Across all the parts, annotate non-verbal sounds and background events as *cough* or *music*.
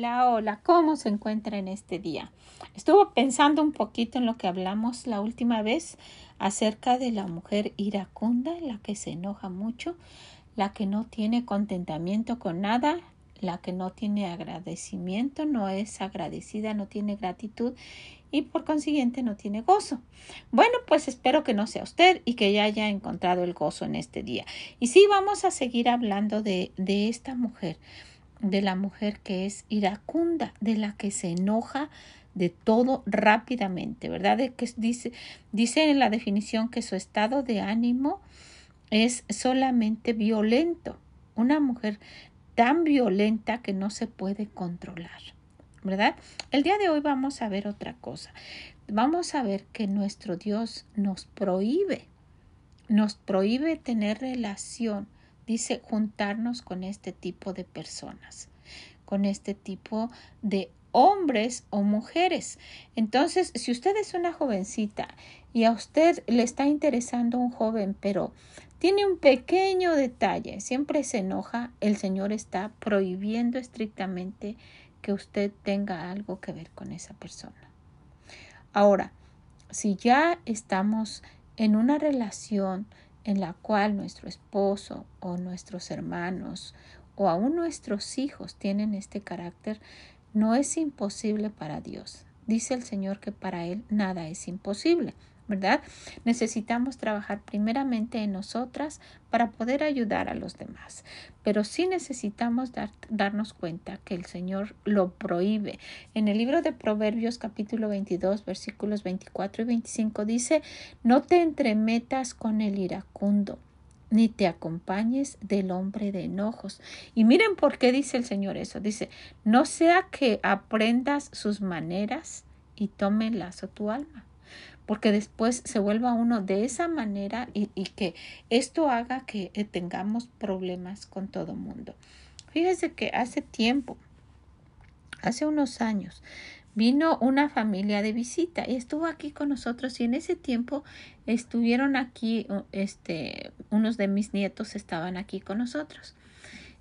Hola, hola, ¿cómo se encuentra en este día? Estuvo pensando un poquito en lo que hablamos la última vez acerca de la mujer iracunda, la que se enoja mucho, la que no tiene contentamiento con nada, la que no tiene agradecimiento, no es agradecida, no tiene gratitud y por consiguiente no tiene gozo. Bueno, pues espero que no sea usted y que ya haya encontrado el gozo en este día. Y sí, vamos a seguir hablando de, de esta mujer de la mujer que es iracunda, de la que se enoja de todo rápidamente, ¿verdad? De que dice, dice en la definición que su estado de ánimo es solamente violento. Una mujer tan violenta que no se puede controlar, ¿verdad? El día de hoy vamos a ver otra cosa. Vamos a ver que nuestro Dios nos prohíbe, nos prohíbe tener relación dice juntarnos con este tipo de personas, con este tipo de hombres o mujeres. Entonces, si usted es una jovencita y a usted le está interesando un joven, pero tiene un pequeño detalle, siempre se enoja, el Señor está prohibiendo estrictamente que usted tenga algo que ver con esa persona. Ahora, si ya estamos en una relación en la cual nuestro esposo o nuestros hermanos o aún nuestros hijos tienen este carácter, no es imposible para Dios. Dice el Señor que para Él nada es imposible. ¿Verdad? Necesitamos trabajar primeramente en nosotras para poder ayudar a los demás, pero sí necesitamos darnos cuenta que el Señor lo prohíbe. En el libro de Proverbios capítulo 22 versículos 24 y 25 dice, no te entremetas con el iracundo ni te acompañes del hombre de enojos. Y miren por qué dice el Señor eso. Dice, no sea que aprendas sus maneras y tome lazo tu alma porque después se vuelva uno de esa manera y, que esto haga que eh, tengamos problemas con todo mundo. Fíjese que hace tiempo, hace unos años, vino una familia de visita y estuvo aquí con nosotros y en ese tiempo estuvieron aquí, este, unos de mis nietos estaban aquí con nosotros.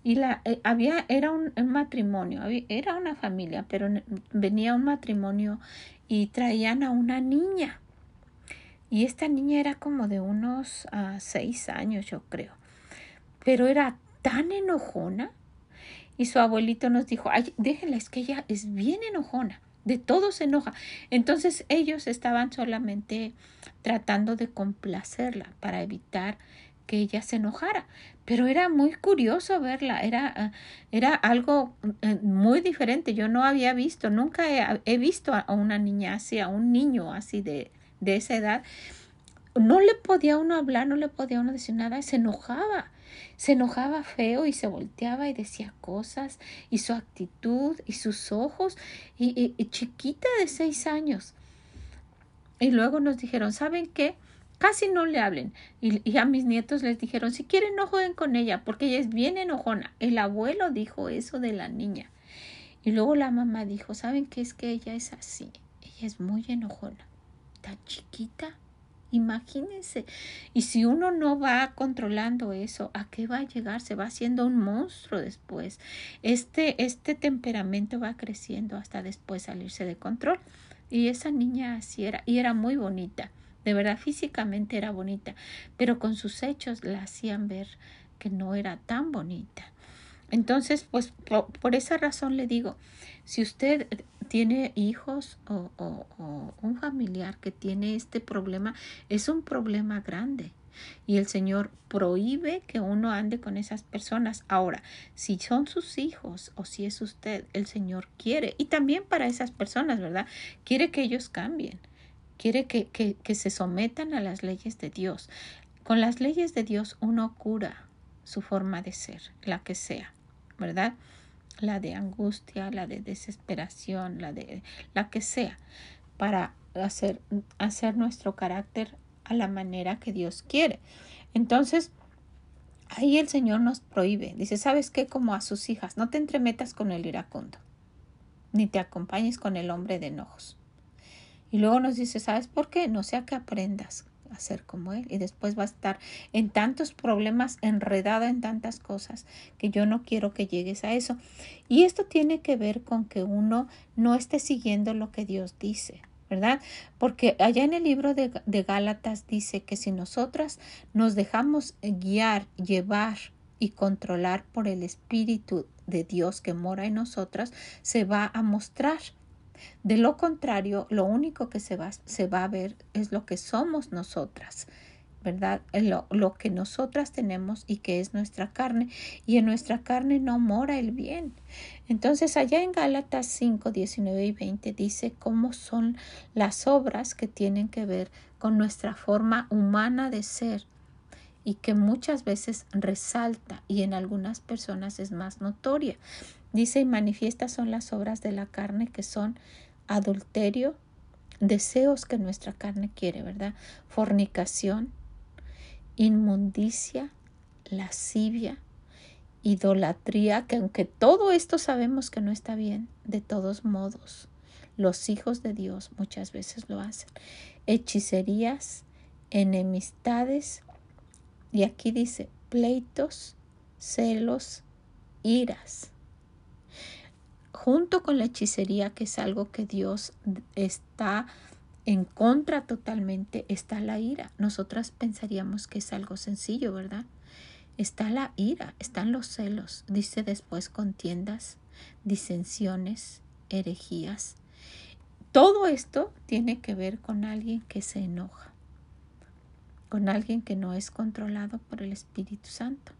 Y la, eh, había, era un, matrimonio, era una familia, pero venía un matrimonio y traían a una niña. Y esta niña era como de unos ah, seis años, yo creo. Pero era tan enojona. Y su abuelito nos dijo, ay, déjenla, es que ella es bien enojona. De todo se enoja. Entonces ellos estaban solamente tratando de complacerla para evitar que ella se enojara. Pero era muy curioso verla, era, ah, era algo eh, muy diferente. Yo no había visto, nunca he, he visto a una niña así, a un niño así de, de esa edad, no le podía uno hablar, no le podía uno decir nada, se enojaba, se enojaba feo y se volteaba y decía cosas, y su actitud y sus ojos, y, chiquita de seis años. Y luego nos dijeron, ¿saben qué? Casi no le hablen. Y, y, a mis nietos les dijeron, si quieren no jueguen con ella, porque ella es bien enojona. El abuelo dijo eso de la niña. Y luego la mamá dijo, ¿saben qué? Es que ella es así. Ella es muy enojona tan chiquita. Imagínense. Y si uno no va controlando eso, ¿a qué va a llegar? Se va haciendo un monstruo después. Este, este temperamento va creciendo hasta después salirse de control. Y esa niña así era, y era muy bonita. De verdad, físicamente era bonita, pero con sus hechos la hacían ver que no era tan bonita. Entonces, pues por esa razón le digo, si usted tiene hijos o, un familiar que tiene este problema, es un problema grande. Y el Señor prohíbe que uno ande con esas personas. Ahora, si son sus hijos o si es usted, el Señor quiere, y también para esas personas, ¿verdad? Quiere que ellos cambien, quiere que, que, que se sometan a las leyes de Dios. Con las leyes de Dios uno cura su forma de ser, la que sea, ¿verdad? La de angustia, la de desesperación, la de la que sea, para hacer, hacer nuestro carácter a la manera que Dios quiere. Entonces, ahí el Señor nos prohíbe. Dice, ¿sabes qué? Como a sus hijas, no te entremetas con el iracundo, ni te acompañes con el hombre de enojos. Y luego nos dice, ¿sabes por qué? No sea que aprendas a ser como él y después va a estar en tantos problemas, enredado en tantas cosas, que yo no quiero que llegues a eso. Y esto tiene que ver con que uno no esté siguiendo lo que Dios dice. ¿verdad? Porque allá en el libro de, de, Gálatas dice que si nosotras nos dejamos guiar, llevar y controlar por el Espíritu de Dios que mora en nosotras, se va a mostrar. De lo contrario, lo único que se va, se va a ver es lo que somos nosotras. ¿verdad? Lo, lo, que nosotras tenemos y que es nuestra carne. Y en nuestra carne no mora el bien. Entonces, allá en Gálatas 5, 19 y 20 dice cómo son las obras que tienen que ver con nuestra forma humana de ser y que muchas veces resalta y en algunas personas es más notoria. Dice y manifiesta son las obras de la carne que son adulterio, deseos que nuestra carne quiere, ¿verdad? Fornicación, inmundicia, lascivia, idolatría, que aunque todo esto sabemos que no está bien, de todos modos, los hijos de Dios muchas veces lo hacen. Hechicerías, enemistades, y aquí dice pleitos, celos, iras junto con la hechicería, que es algo que Dios está en contra totalmente, está la ira. Nosotras pensaríamos que es algo sencillo, ¿verdad? Está la ira, están los celos, dice después contiendas, disensiones, herejías. Todo esto tiene que ver con alguien que se enoja, con alguien que no es controlado por el Espíritu Santo.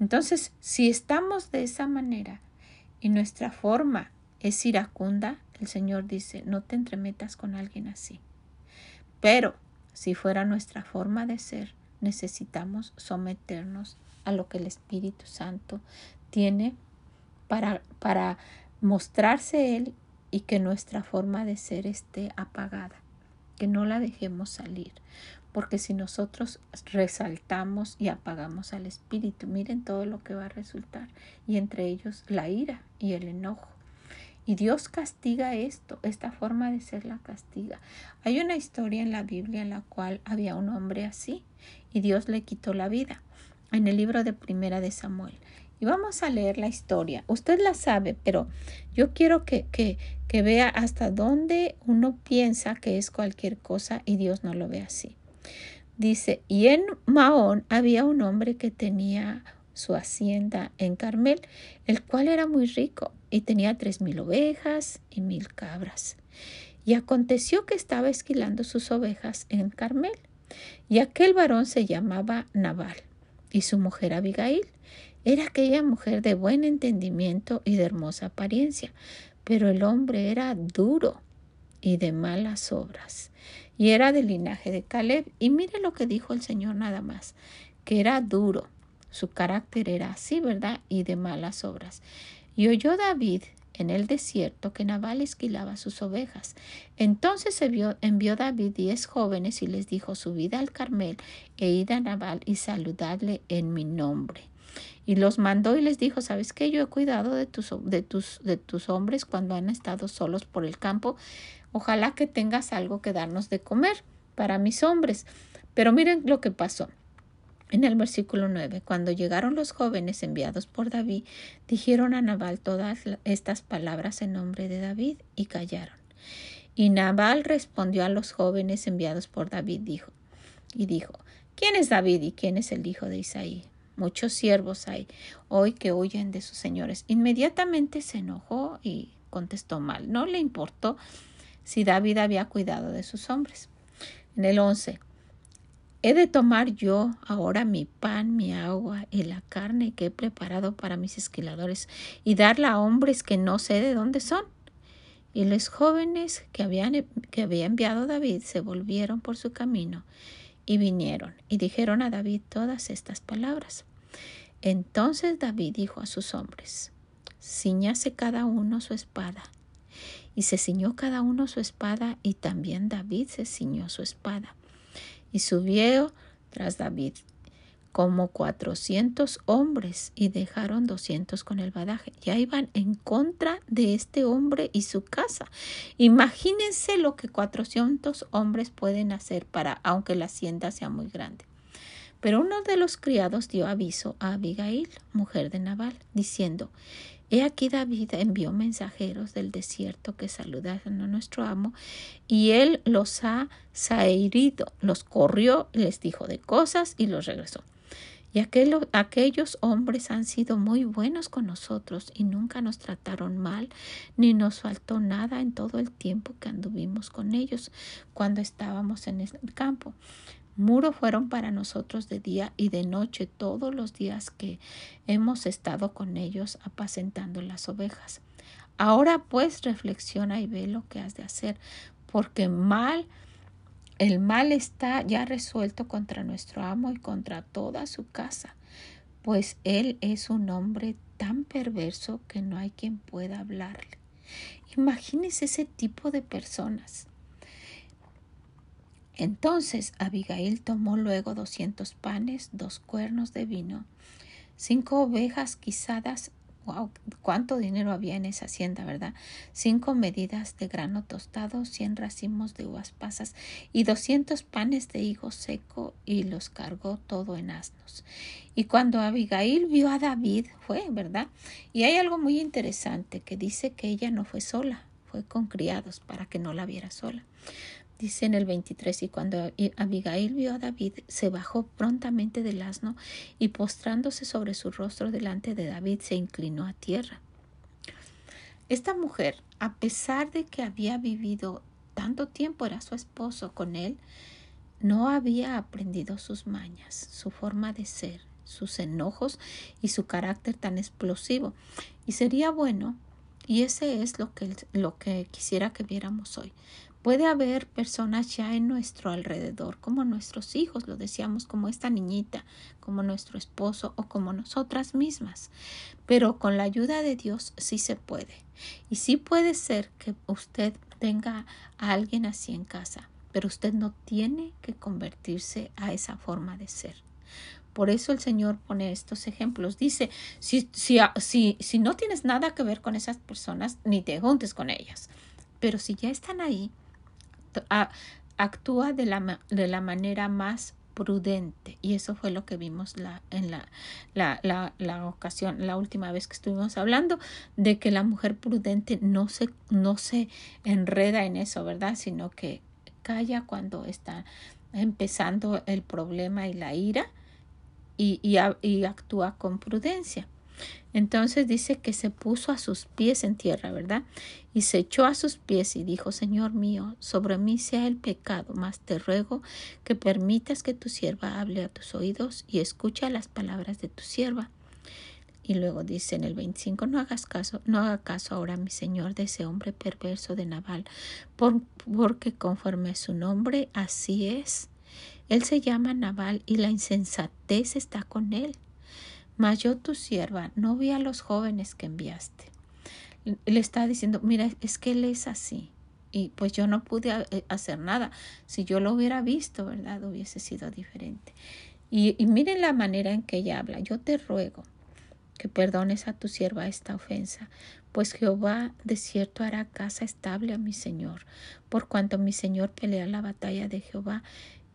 Entonces, si estamos de esa manera, y nuestra forma es iracunda, el Señor dice, no te entremetas con alguien así. Pero si fuera nuestra forma de ser, necesitamos someternos a lo que el Espíritu Santo tiene para, para mostrarse Él y que nuestra forma de ser esté apagada, que no la dejemos salir. Porque si nosotros resaltamos y apagamos al espíritu, miren todo lo que va a resultar. Y entre ellos la ira y el enojo. Y Dios castiga esto, esta forma de ser la castiga. Hay una historia en la Biblia en la cual había un hombre así y Dios le quitó la vida. En el libro de Primera de Samuel. Y vamos a leer la historia. Usted la sabe, pero yo quiero que, que, que vea hasta dónde uno piensa que es cualquier cosa y Dios no lo ve así. Dice, y en Maón había un hombre que tenía su hacienda en Carmel, el cual era muy rico y tenía tres mil ovejas y mil cabras. Y aconteció que estaba esquilando sus ovejas en Carmel. Y aquel varón se llamaba Nabal, y su mujer Abigail era aquella mujer de buen entendimiento y de hermosa apariencia, pero el hombre era duro y de malas obras y era del linaje de Caleb. Y mire lo que dijo el Señor nada más, que era duro, su carácter era así, ¿verdad? Y de malas obras. Y oyó David en el desierto que Nabal esquilaba sus ovejas. Entonces envió David diez jóvenes y les dijo, subid al Carmel e id a Nabal y saludadle en mi nombre. Y los mandó y les dijo, ¿sabes qué? Yo he cuidado de tus, de tus, de tus hombres cuando han estado solos por el campo Ojalá que tengas algo que darnos de comer para mis hombres. Pero miren lo que pasó. En el versículo 9, cuando llegaron los jóvenes enviados por David, dijeron a Nabal todas estas palabras en nombre de David y callaron. Y Nabal respondió a los jóvenes enviados por David, dijo, y dijo, ¿quién es David y quién es el hijo de Isaí? Muchos siervos hay hoy que huyen de sus señores. Inmediatamente se enojó y contestó mal. No le importó si David había cuidado de sus hombres. En el 11. ¿He de tomar yo ahora mi pan, mi agua y la carne que he preparado para mis esquiladores y darla a hombres que no sé de dónde son? Y los jóvenes que, habían, que había enviado David se volvieron por su camino y vinieron y dijeron a David todas estas palabras. Entonces David dijo a sus hombres, ciñase cada uno su espada y se ciñó cada uno su espada, y también David se ciñó su espada. y subió tras David como cuatrocientos hombres y dejaron doscientos con el badaje. Ya iban en contra de este hombre y su casa. Imagínense lo que cuatrocientos hombres pueden hacer para, aunque la hacienda sea muy grande. Pero uno de los criados dio aviso a Abigail, mujer de Nabal, diciendo, He aquí David envió mensajeros del desierto que saludaron a nuestro amo, y él los ha saherido, los corrió, les dijo de cosas y los regresó. Y aquellos hombres han sido muy buenos con nosotros y nunca nos trataron mal, ni nos faltó nada en todo el tiempo que anduvimos con ellos cuando estábamos en el campo. Muro fueron para nosotros de día y de noche todos los días que hemos estado con ellos apacentando las ovejas. Ahora pues reflexiona y ve lo que has de hacer, porque mal el mal está ya resuelto contra nuestro amo y contra toda su casa, pues él es un hombre tan perverso que no hay quien pueda hablarle. Imagínese ese tipo de personas. Entonces Abigail tomó luego doscientos panes, dos cuernos de vino, cinco ovejas guisadas wow, cuánto dinero había en esa hacienda, ¿verdad? Cinco medidas de grano tostado, cien racimos de uvas pasas y doscientos panes de higo seco y los cargó todo en asnos. Y cuando Abigail vio a David, fue, ¿verdad? Y hay algo muy interesante que dice que ella no fue sola, fue con criados para que no la viera sola. Dice en el 23, y cuando Abigail vio a David, se bajó prontamente del asno y postrándose sobre su rostro delante de David, se inclinó a tierra. Esta mujer, a pesar de que había vivido tanto tiempo, era su esposo con él, no había aprendido sus mañas, su forma de ser, sus enojos y su carácter tan explosivo. Y sería bueno, y ese es lo que, lo que quisiera que viéramos hoy, Puede haber personas ya en nuestro alrededor, como nuestros hijos, lo decíamos, como esta niñita, como nuestro esposo o como nosotras mismas. Pero con la ayuda de Dios sí se puede. Y sí puede ser que usted tenga a alguien así en casa, pero usted no tiene que convertirse a esa forma de ser. Por eso el Señor pone estos ejemplos. Dice, si, si, si, si no tienes nada que ver con esas personas, ni te juntes con ellas. Pero si ya están ahí, actúa de la, de la manera más prudente y eso fue lo que vimos la, en la, la, la, la, ocasión, la última vez que estuvimos hablando de que la mujer prudente no se, no se enreda en eso, ¿verdad? Sino que calla cuando está empezando el problema y la ira y, y, y actúa con prudencia. Entonces dice que se puso a sus pies en tierra, ¿verdad? Y se echó a sus pies y dijo, Señor mío, sobre mí sea el pecado, mas te ruego que permitas que tu sierva hable a tus oídos y escucha las palabras de tu sierva. Y luego dice en el 25, no hagas caso, no haga caso ahora, mi señor, de ese hombre perverso de Naval, porque conforme a su nombre, así es. Él se llama Naval y la insensatez está con él. Mas yo tu sierva no vi a los jóvenes que enviaste. Le está diciendo, mira, es que él es así. Y pues yo no pude eh, hacer nada. Si yo lo hubiera visto, ¿verdad? Hubiese sido diferente. Y, y miren la manera en que ella habla. Yo te ruego que perdones a tu sierva esta ofensa, pues Jehová de cierto hará casa estable a mi Señor, por cuanto mi Señor pelea la batalla de Jehová,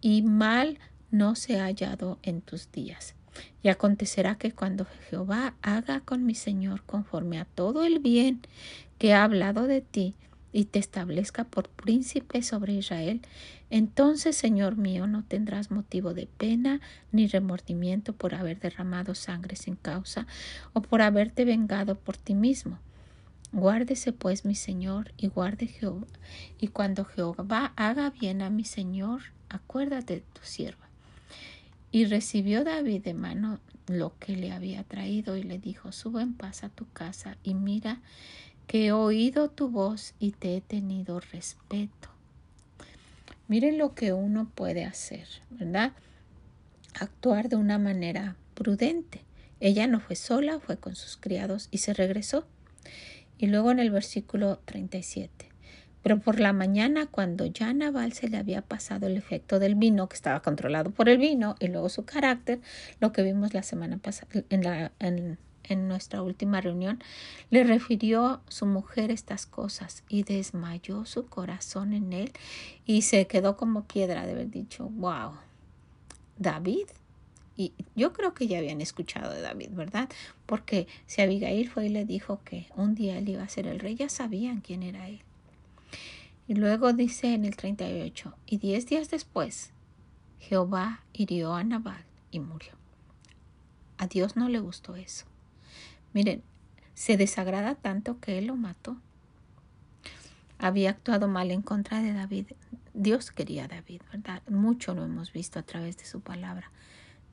y mal no se ha hallado en tus días. Y acontecerá que cuando Jehová haga con mi Señor conforme a todo el bien que ha hablado de ti, y te establezca por príncipe sobre Israel, entonces, Señor mío, no tendrás motivo de pena ni remordimiento por haber derramado sangre sin causa o por haberte vengado por ti mismo. Guárdese pues mi Señor y guarde Jehová. Y cuando Jehová haga bien a mi Señor, acuérdate de tu sierva. Y recibió David de mano lo que le había traído y le dijo, sube en paz a tu casa y mira que he oído tu voz y te he tenido respeto. Miren lo que uno puede hacer, ¿verdad? Actuar de una manera prudente. Ella no fue sola, fue con sus criados y se regresó. Y luego en el versículo 37, Pero por la mañana, cuando ya a Nabal se le había pasado el efecto del vino, que estaba controlado por el vino, y luego su carácter, lo que vimos la semana pasada en, la, en, en nuestra última reunión, le refirió su mujer estas cosas y desmayó su corazón en él y se quedó como piedra de haber dicho, wow, David. Y yo creo que ya habían escuchado de David, ¿verdad? Porque si Abigail fue y le dijo que un día él iba a ser el rey, ya sabían quién era él. Y luego dice en el 38, y diez días después, Jehová hirió a Nabal y murió. A Dios no le gustó eso. Miren, se desagrada tanto que él lo mató. Había actuado mal en contra de David. Dios quería a David, ¿verdad? Mucho lo hemos visto a través de su palabra.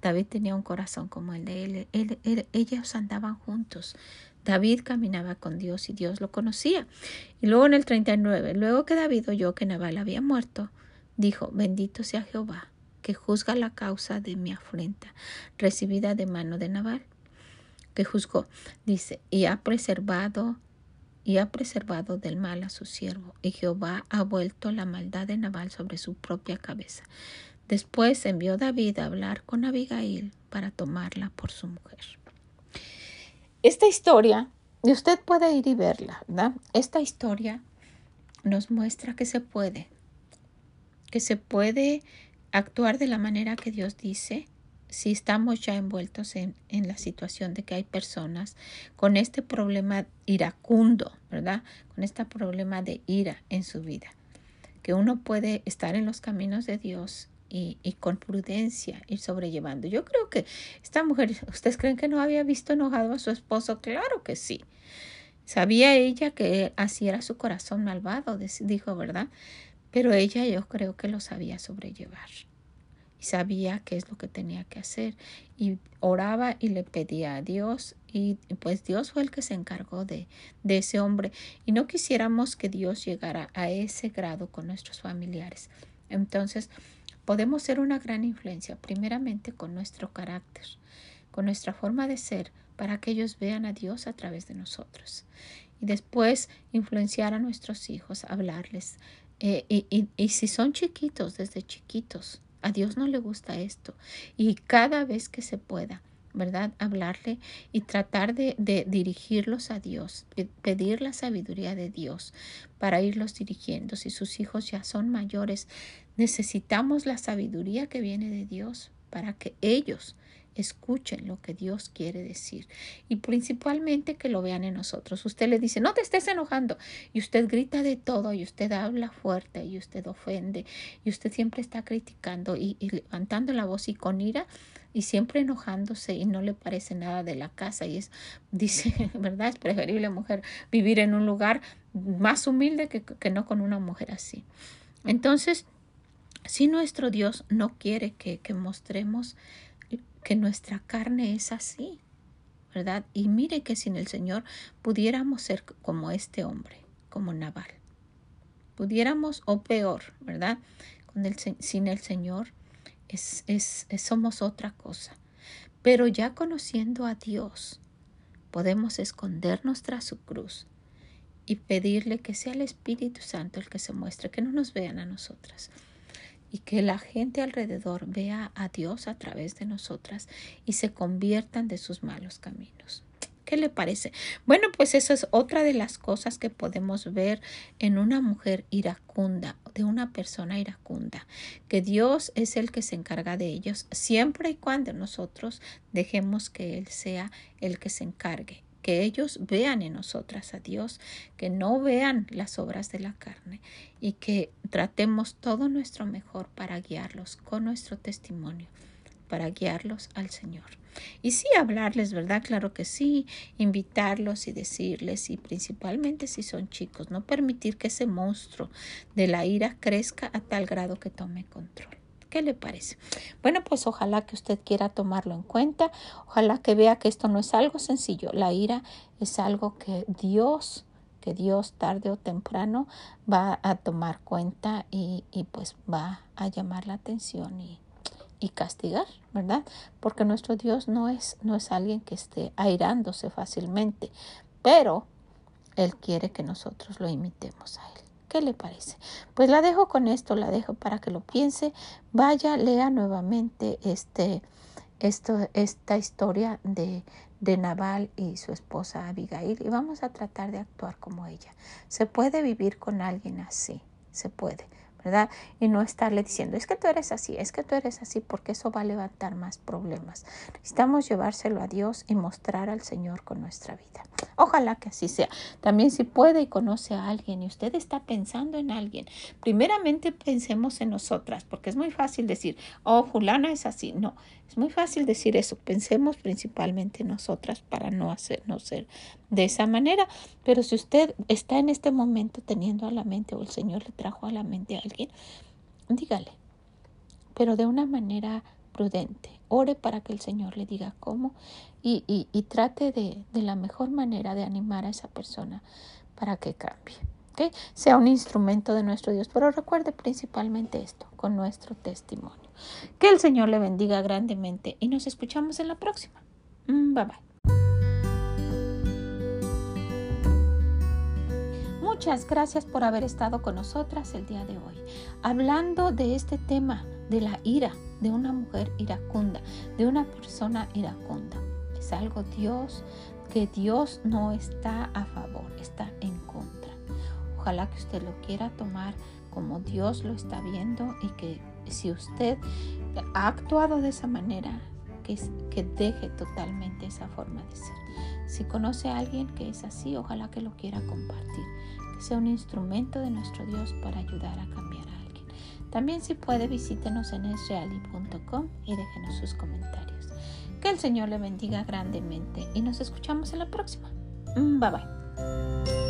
David tenía un corazón como el de él. ellos andaban juntos. David caminaba con Dios y Dios lo conocía. Y luego en el 39, luego que David oyó que Nabal había muerto, dijo, bendito sea Jehová, que juzga la causa de mi afrenta, recibida de mano de Nabal, que juzgó, dice, y ha preservado y ha preservado del mal a su siervo, y Jehová ha vuelto la maldad de Nabal sobre su propia cabeza. Después envió David a hablar con Abigail para tomarla por su mujer. Esta historia, y usted puede ir y verla, ¿verdad? Esta historia nos muestra que se puede, que se puede actuar de la manera que Dios dice si estamos ya envueltos en, en, la situación de que hay personas con este problema iracundo, ¿verdad? Con este problema de ira en su vida. Que uno puede estar en los caminos de Dios y, con prudencia ir sobrellevando. Yo creo que esta mujer, ¿ustedes creen que no había visto enojado a su esposo? Claro que sí. Sabía ella que así era su corazón malvado, dijo, ¿verdad? Pero ella yo creo que lo sabía sobrellevar. Y sabía qué es lo que tenía que hacer. Y oraba y le pedía a Dios. Y pues Dios fue el que se encargó de, de ese hombre. Y no quisiéramos que Dios llegara a ese grado con nuestros familiares. Entonces, Podemos ser una gran influencia, primeramente con nuestro carácter, con nuestra forma de ser, para que ellos vean a Dios a través de nosotros. Y después influenciar a nuestros hijos, hablarles. Eh, y, y si son chiquitos, desde chiquitos, a Dios no le gusta esto. Y cada vez que se pueda, ¿verdad? Hablarle y tratar de, dirigirlos a Dios, pedir la sabiduría de Dios para irlos dirigiendo. Si sus hijos ya son mayores, necesitamos la sabiduría que viene de Dios para que ellos escuchen lo que Dios quiere decir y principalmente que lo vean en nosotros. Usted le dice, no te estés enojando y usted grita de todo y usted habla fuerte y usted ofende y usted siempre está criticando y levantando la voz y con ira y siempre enojándose y no le parece nada de la casa y es, *laughs* dice, ¿verdad? Es preferible mujer vivir en un lugar más humilde que, que no con una mujer así. Entonces, si nuestro Dios no quiere que, que mostremos que nuestra carne es así, ¿verdad? Y mire que sin el Señor pudiéramos ser como este hombre, como Naval. Pudiéramos, o peor, ¿verdad? Con el, sin el Señor es, es, somos otra cosa. Pero ya conociendo a Dios, podemos escondernos tras su cruz y pedirle que sea el Espíritu Santo el que se muestre, que no nos vean a nosotras y que la gente alrededor vea a Dios a través de nosotras y se conviertan de sus malos caminos. ¿Qué le parece? Bueno, pues esa es otra de las cosas que podemos ver en una mujer iracunda, de una persona iracunda, que Dios es el que se encarga de ellos siempre y cuando nosotros dejemos que Él sea el que se encargue que ellos vean en nosotras a Dios, que no vean las obras de la carne y que tratemos todo nuestro mejor para guiarlos con nuestro testimonio, para guiarlos al Señor. Y sí, hablarles, ¿verdad? Claro que sí, invitarlos y decirles, y principalmente si son chicos, no permitir que ese monstruo de la ira crezca a tal grado que tome control. ¿Qué le parece? Bueno, pues ojalá que usted quiera tomarlo en cuenta, ojalá que vea que esto no es algo sencillo, la ira es algo que Dios, que Dios tarde o temprano va a tomar cuenta y, pues va a llamar la atención y, y castigar, ¿verdad? Porque nuestro Dios no es, no es alguien que esté airándose fácilmente, pero Él quiere que nosotros lo imitemos a Él ¿Qué le parece? Pues la dejo con esto, la dejo para que lo piense. Vaya, lea nuevamente este, esto, esta historia de, de Naval y su esposa Abigail y vamos a tratar de actuar como ella. Se puede vivir con alguien así, se puede. ¿Verdad? Y no estarle diciendo, es que tú eres así, es que tú eres así, porque eso va a levantar más problemas. Necesitamos llevárselo a Dios y mostrar al Señor con nuestra vida. Ojalá que así sea. También si puede y conoce a alguien y usted está pensando en alguien, primeramente pensemos en nosotras, porque es muy fácil decir, oh, fulana es así. No, es muy fácil decir eso. Pensemos principalmente en nosotras para no hacer, no ser de esa manera. Pero si usted está en este momento teniendo a la mente o el Señor le trajo a la mente a alguien, dígale, pero de una manera prudente. Ore para que el Señor le diga cómo y, y, trate de, de, la mejor manera de animar a esa persona para que cambie. ¿Okay? Sea un instrumento de nuestro Dios. Pero recuerde principalmente esto, con nuestro testimonio. Que el Señor le bendiga grandemente y nos escuchamos en la próxima. Mm, bye bye. Muchas gracias por haber estado con nosotras el día de hoy, hablando de este tema de la ira, de una mujer iracunda, de una persona iracunda. Es algo Dios que Dios no está a favor, está en. Ojalá que usted lo quiera tomar como Dios lo está viendo y que si usted ha actuado de esa manera, que, que deje totalmente esa forma de ser. Si conoce a alguien que es así, ojalá que lo quiera compartir sea un instrumento de nuestro Dios para ayudar a cambiar a alguien. También si puede visítenos en esreali.com y déjenos sus comentarios. Que el Señor le bendiga grandemente y nos escuchamos en la próxima. Mm, bye bye.